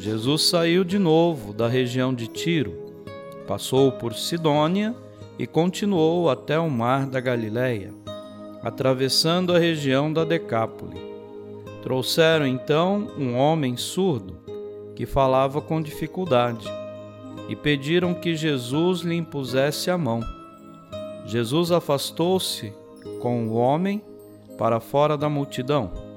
Jesus saiu de novo da região de Tiro, passou por Sidônia e continuou até o mar da Galileia, atravessando a região da Decápole. Trouxeram então um homem surdo que falava com dificuldade e pediram que Jesus lhe impusesse a mão. Jesus afastou-se com o homem para fora da multidão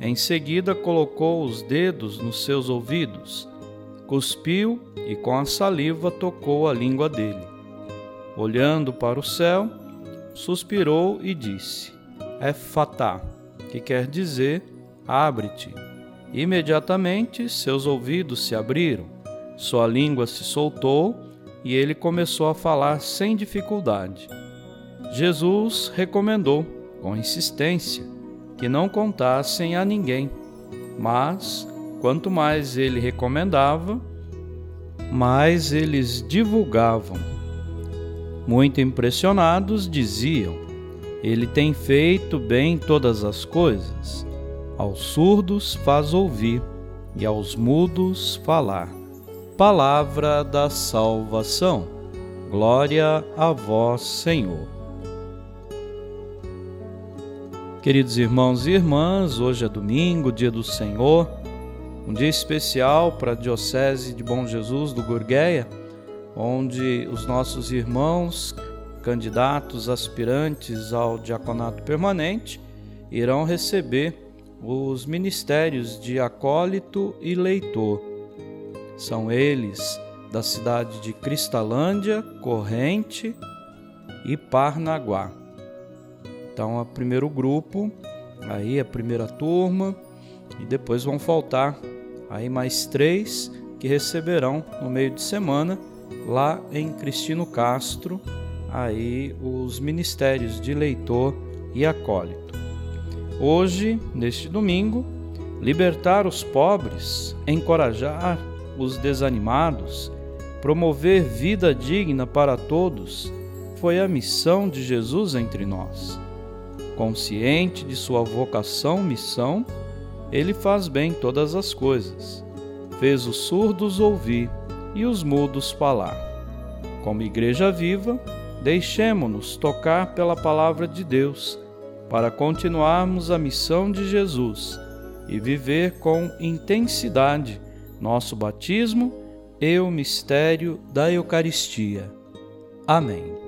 em seguida, colocou os dedos nos seus ouvidos, cuspiu e com a saliva tocou a língua dele. Olhando para o céu, suspirou e disse: É fatá, que quer dizer abre-te. Imediatamente seus ouvidos se abriram, sua língua se soltou e ele começou a falar sem dificuldade. Jesus recomendou, com insistência, que não contassem a ninguém. Mas, quanto mais ele recomendava, mais eles divulgavam. Muito impressionados, diziam: Ele tem feito bem todas as coisas. Aos surdos faz ouvir e aos mudos falar. Palavra da salvação. Glória a vós, Senhor. Queridos irmãos e irmãs, hoje é domingo, dia do Senhor, um dia especial para a Diocese de Bom Jesus do Gurgueia, onde os nossos irmãos, candidatos, aspirantes ao diaconato permanente, irão receber os ministérios de acólito e leitor. São eles da cidade de Cristalândia, Corrente e Parnaguá. Então, o primeiro grupo, aí a primeira turma, e depois vão faltar aí mais três que receberão no meio de semana lá em Cristino Castro aí os ministérios de leitor e acólito. Hoje, neste domingo, libertar os pobres, encorajar os desanimados, promover vida digna para todos, foi a missão de Jesus entre nós. Consciente de sua vocação, missão, ele faz bem todas as coisas. Fez os surdos ouvir e os mudos falar. Como igreja viva, deixemo-nos tocar pela palavra de Deus para continuarmos a missão de Jesus e viver com intensidade nosso batismo e o mistério da Eucaristia. Amém.